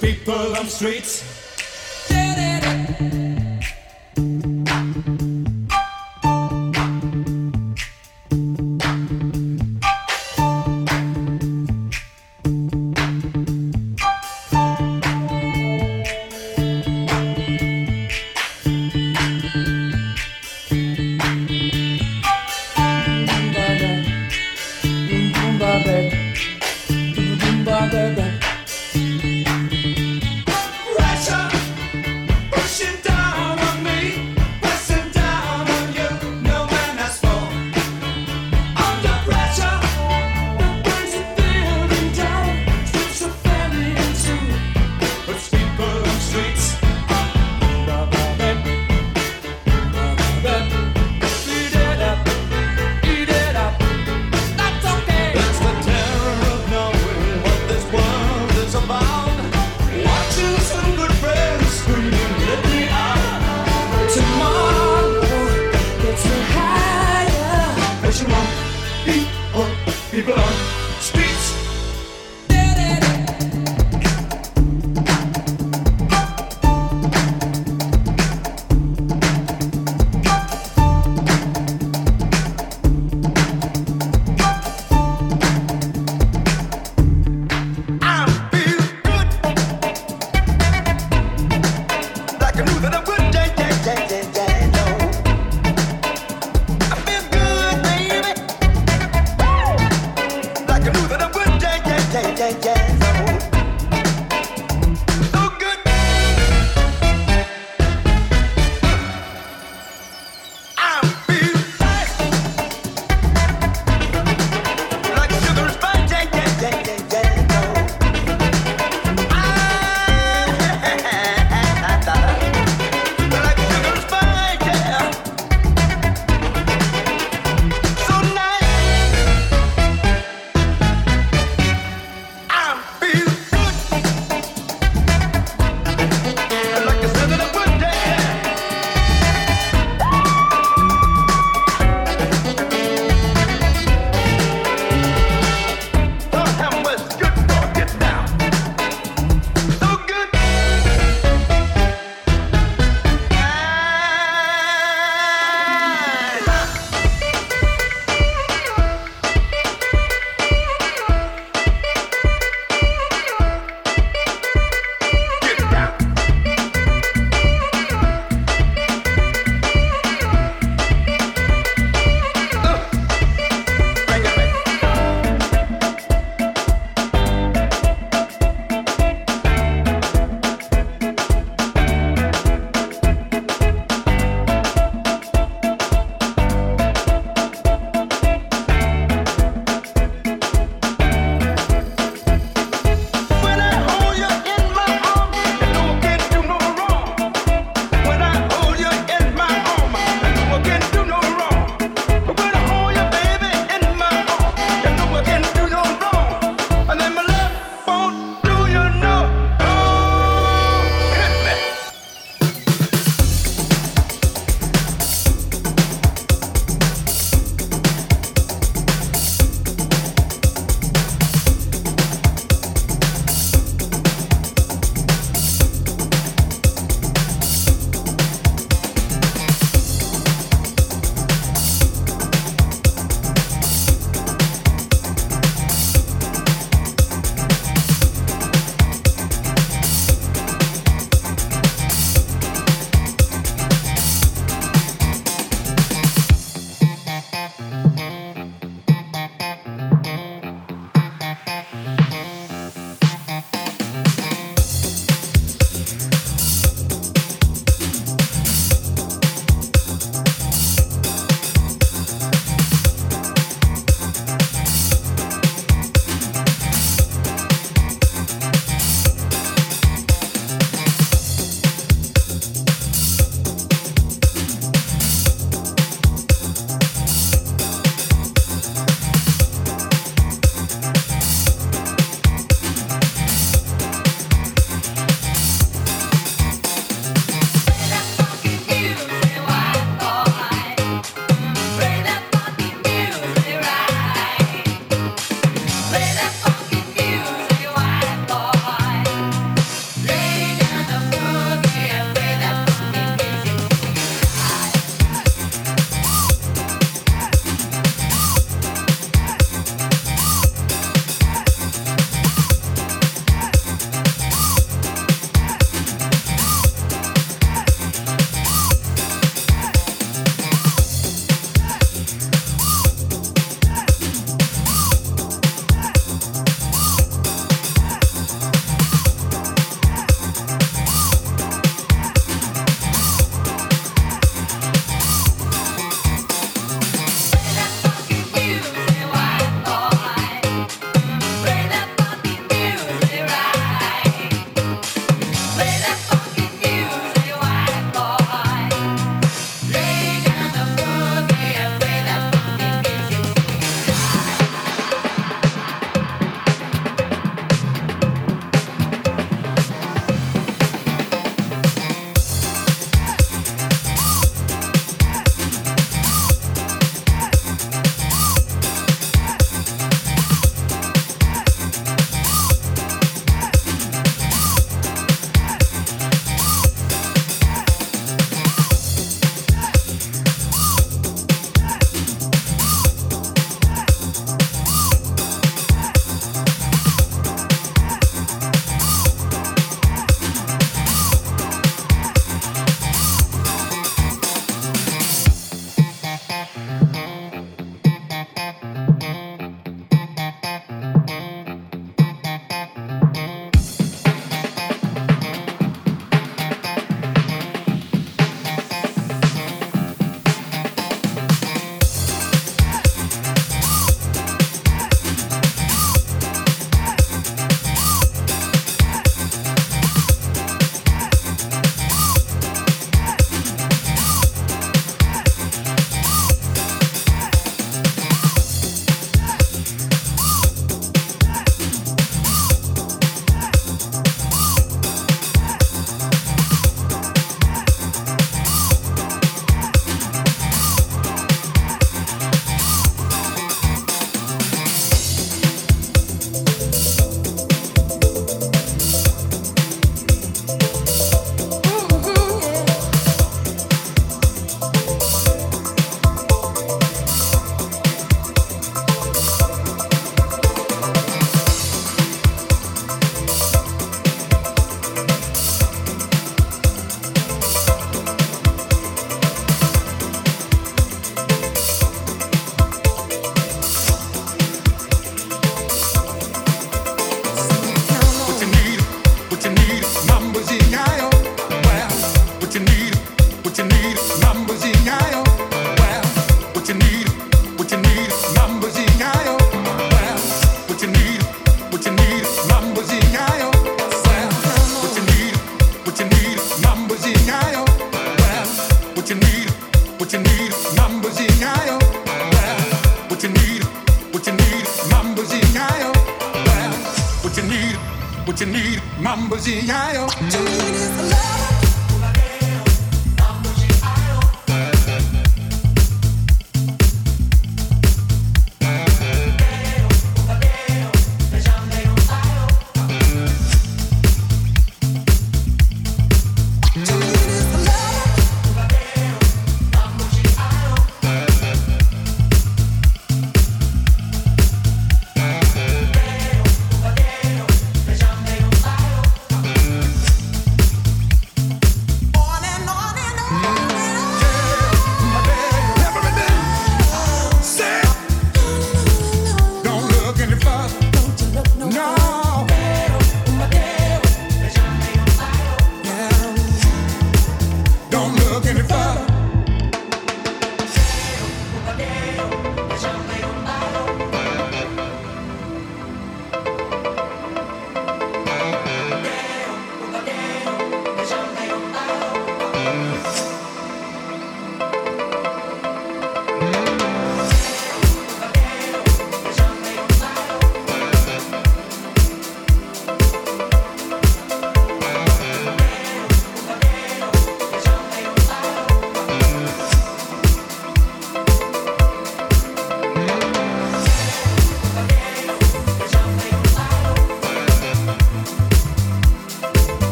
people on streets.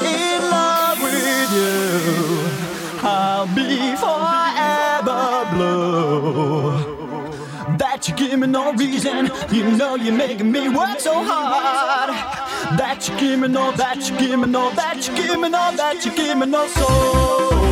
in love with you, I'll be forever blue. That you give me no reason, you know you're making me work so hard. That you give me no, that you give me no, that you give me no, that you give me no soul.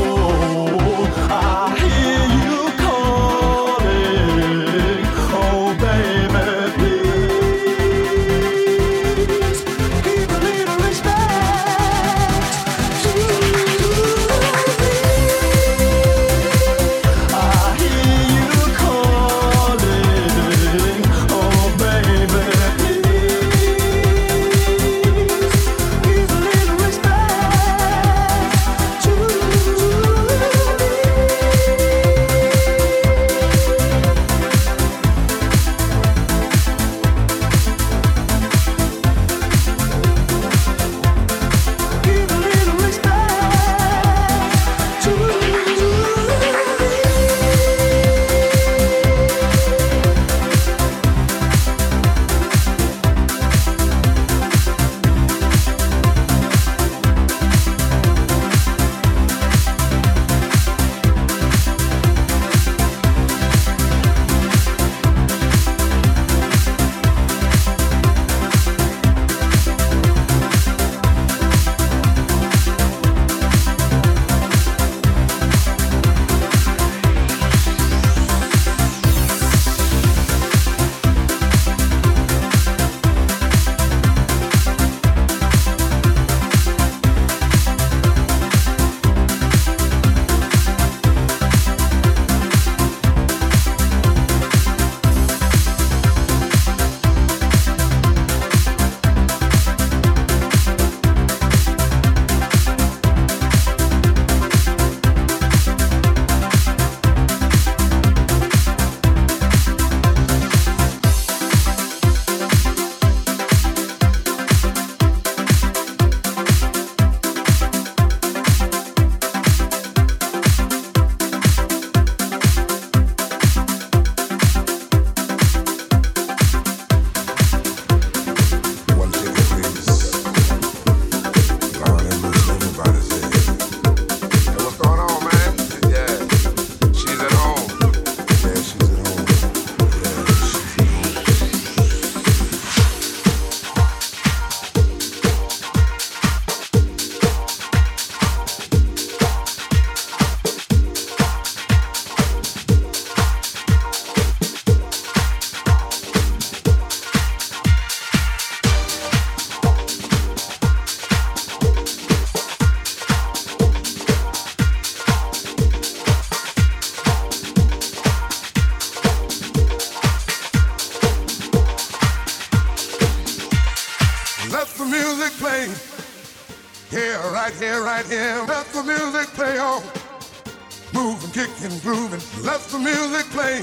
Let the music play.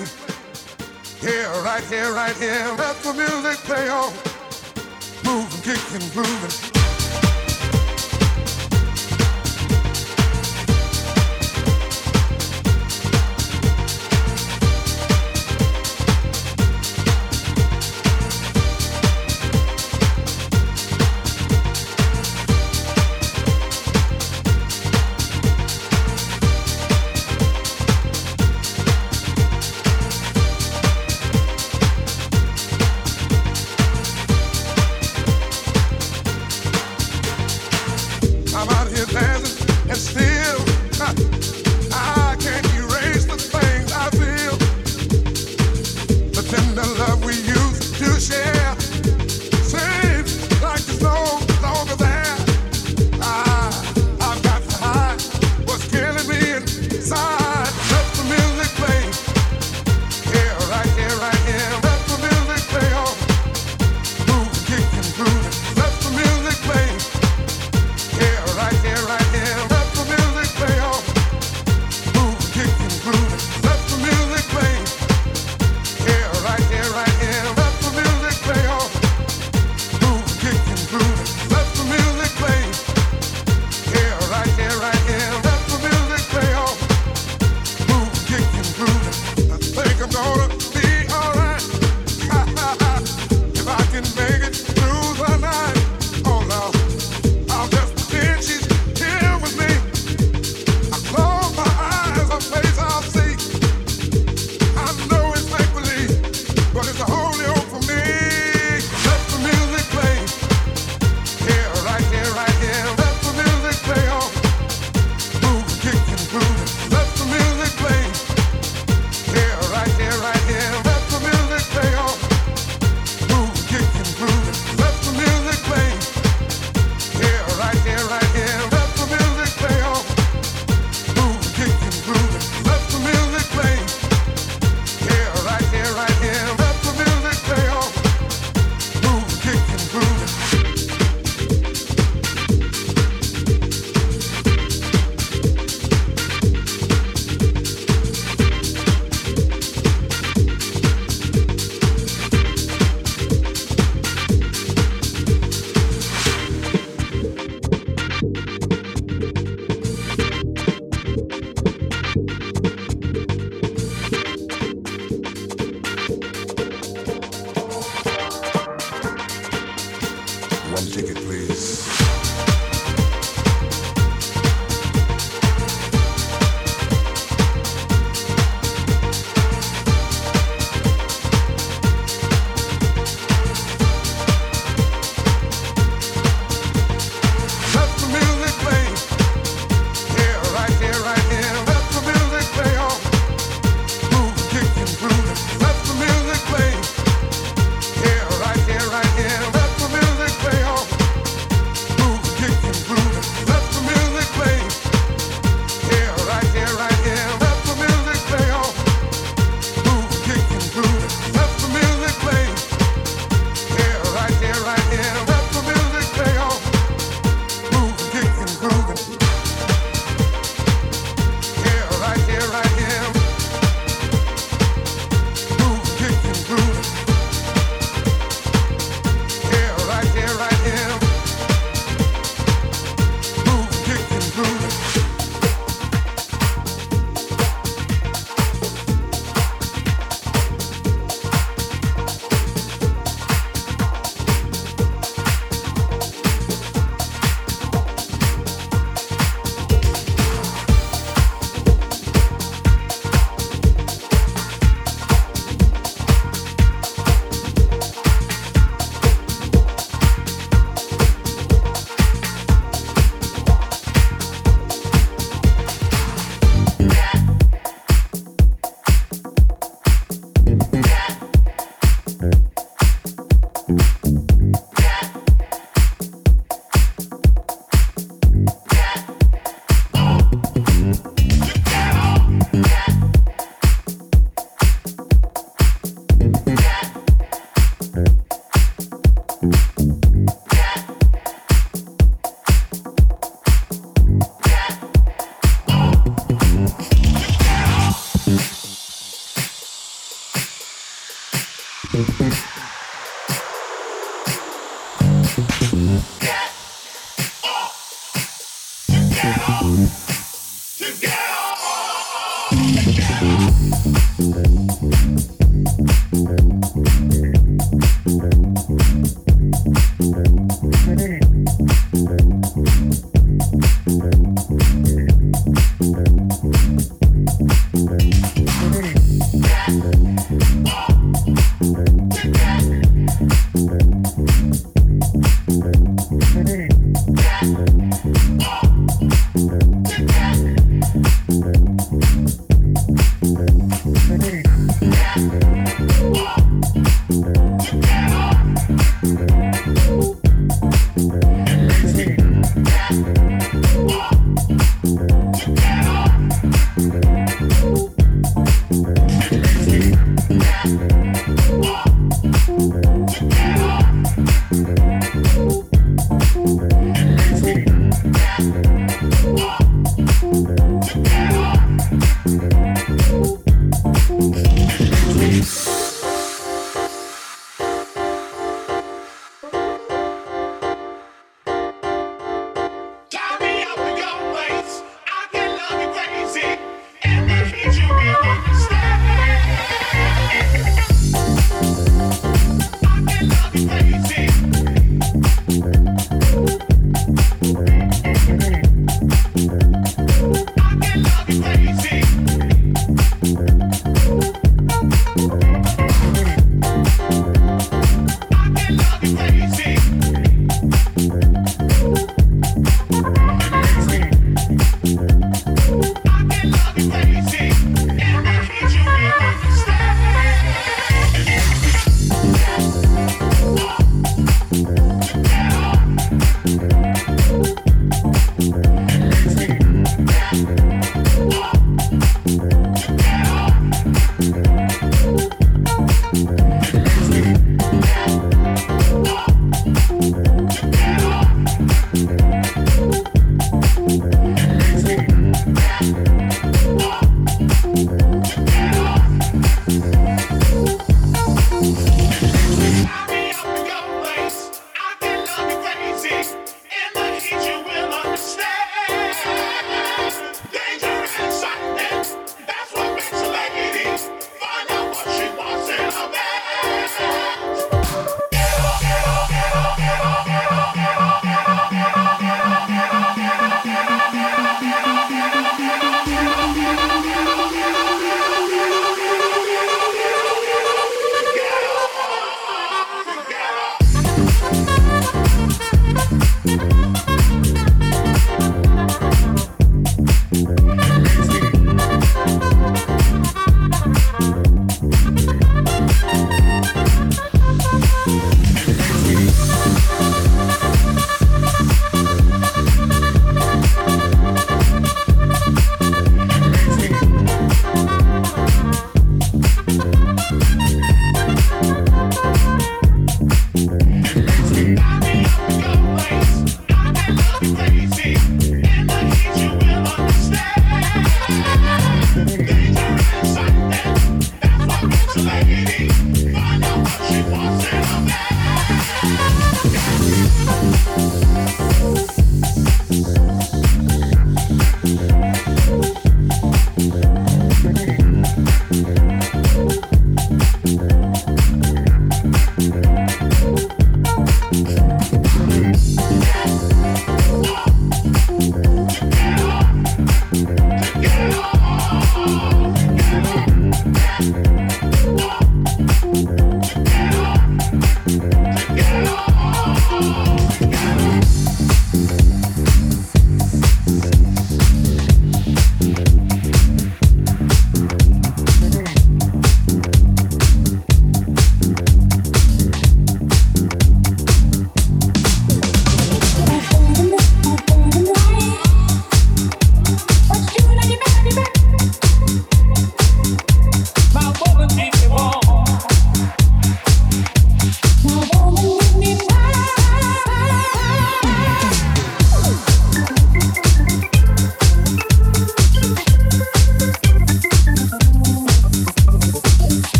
Here, right here, right here. Let the music play on. Moving, kicking, grooving.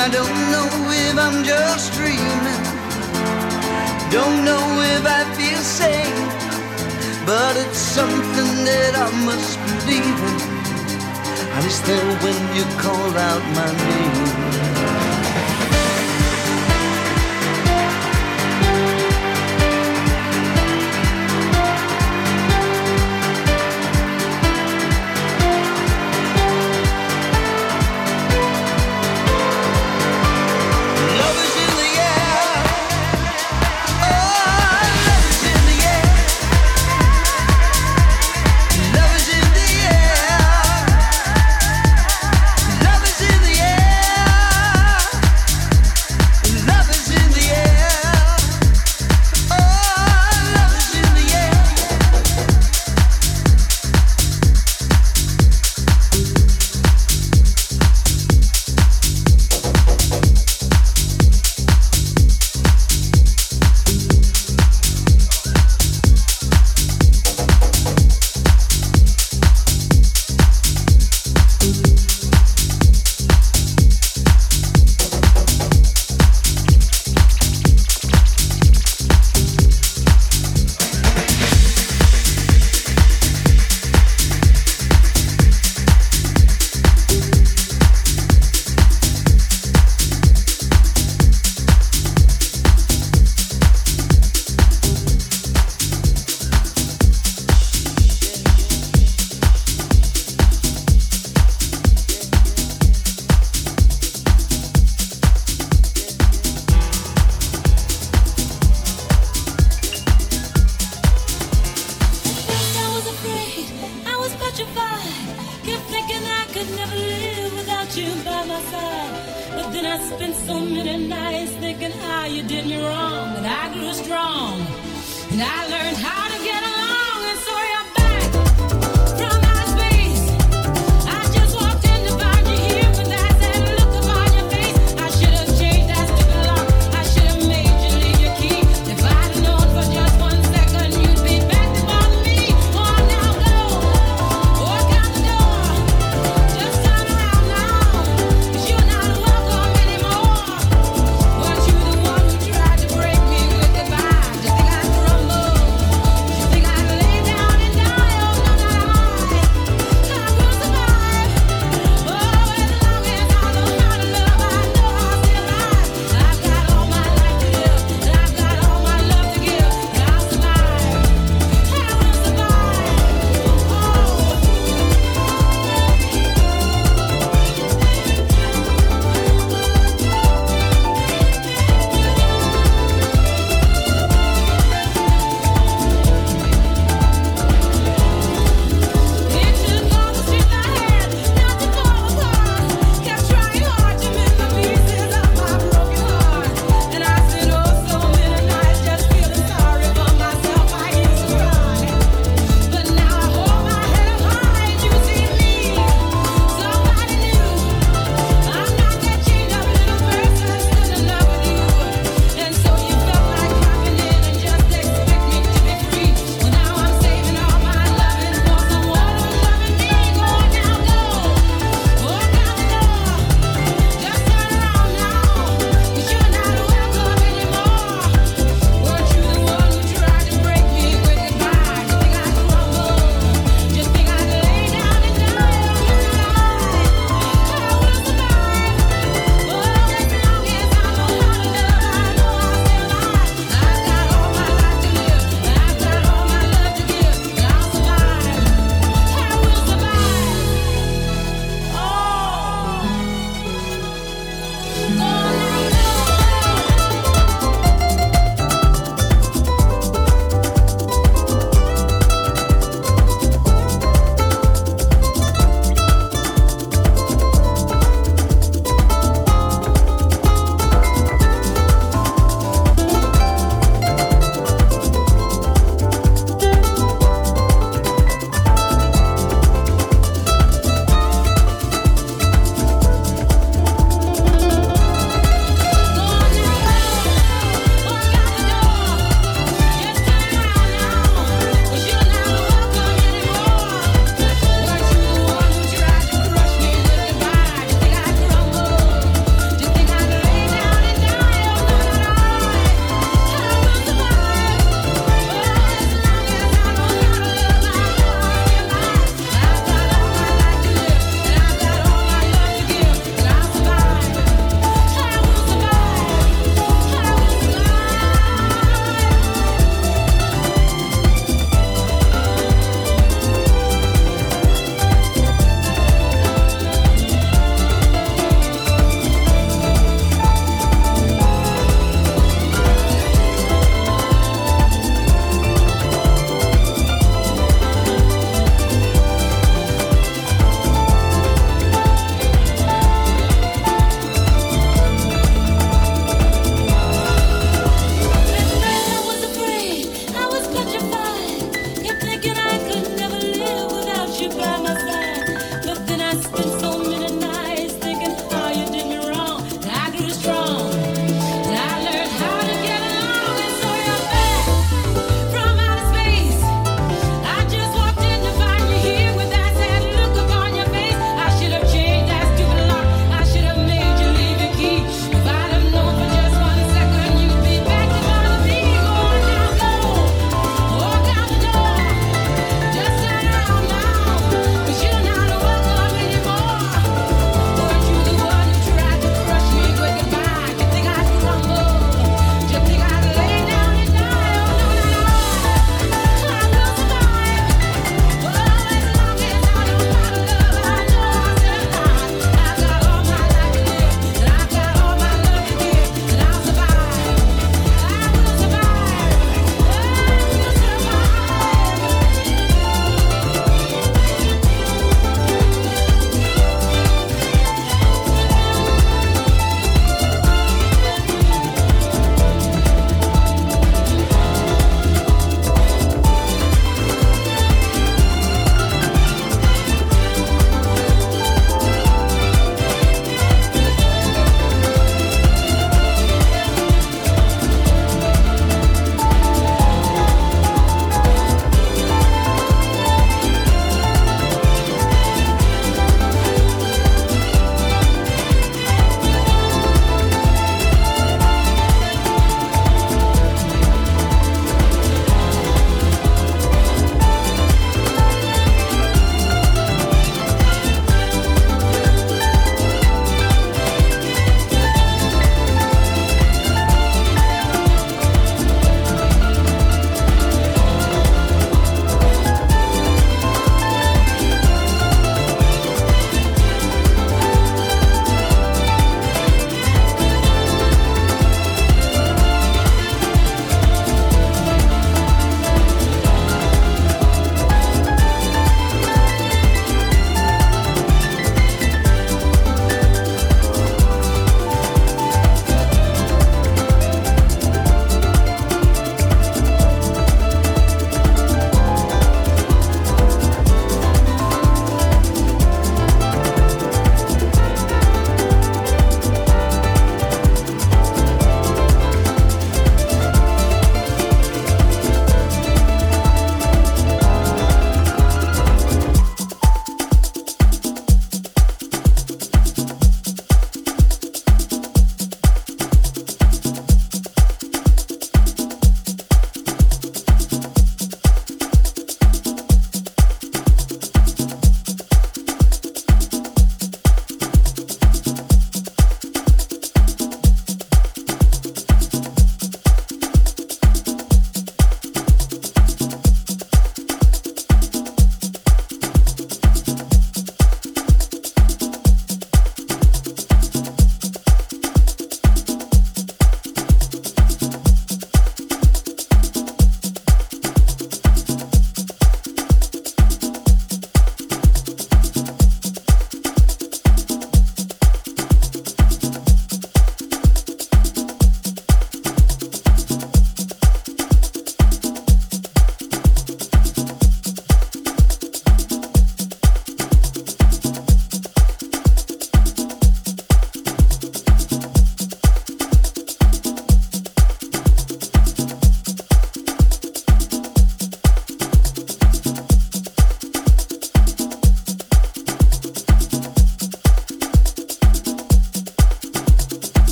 I don't know if I'm just dreaming. Don't know if I feel safe. But it's something that I must believe in. I was there when you called out my name.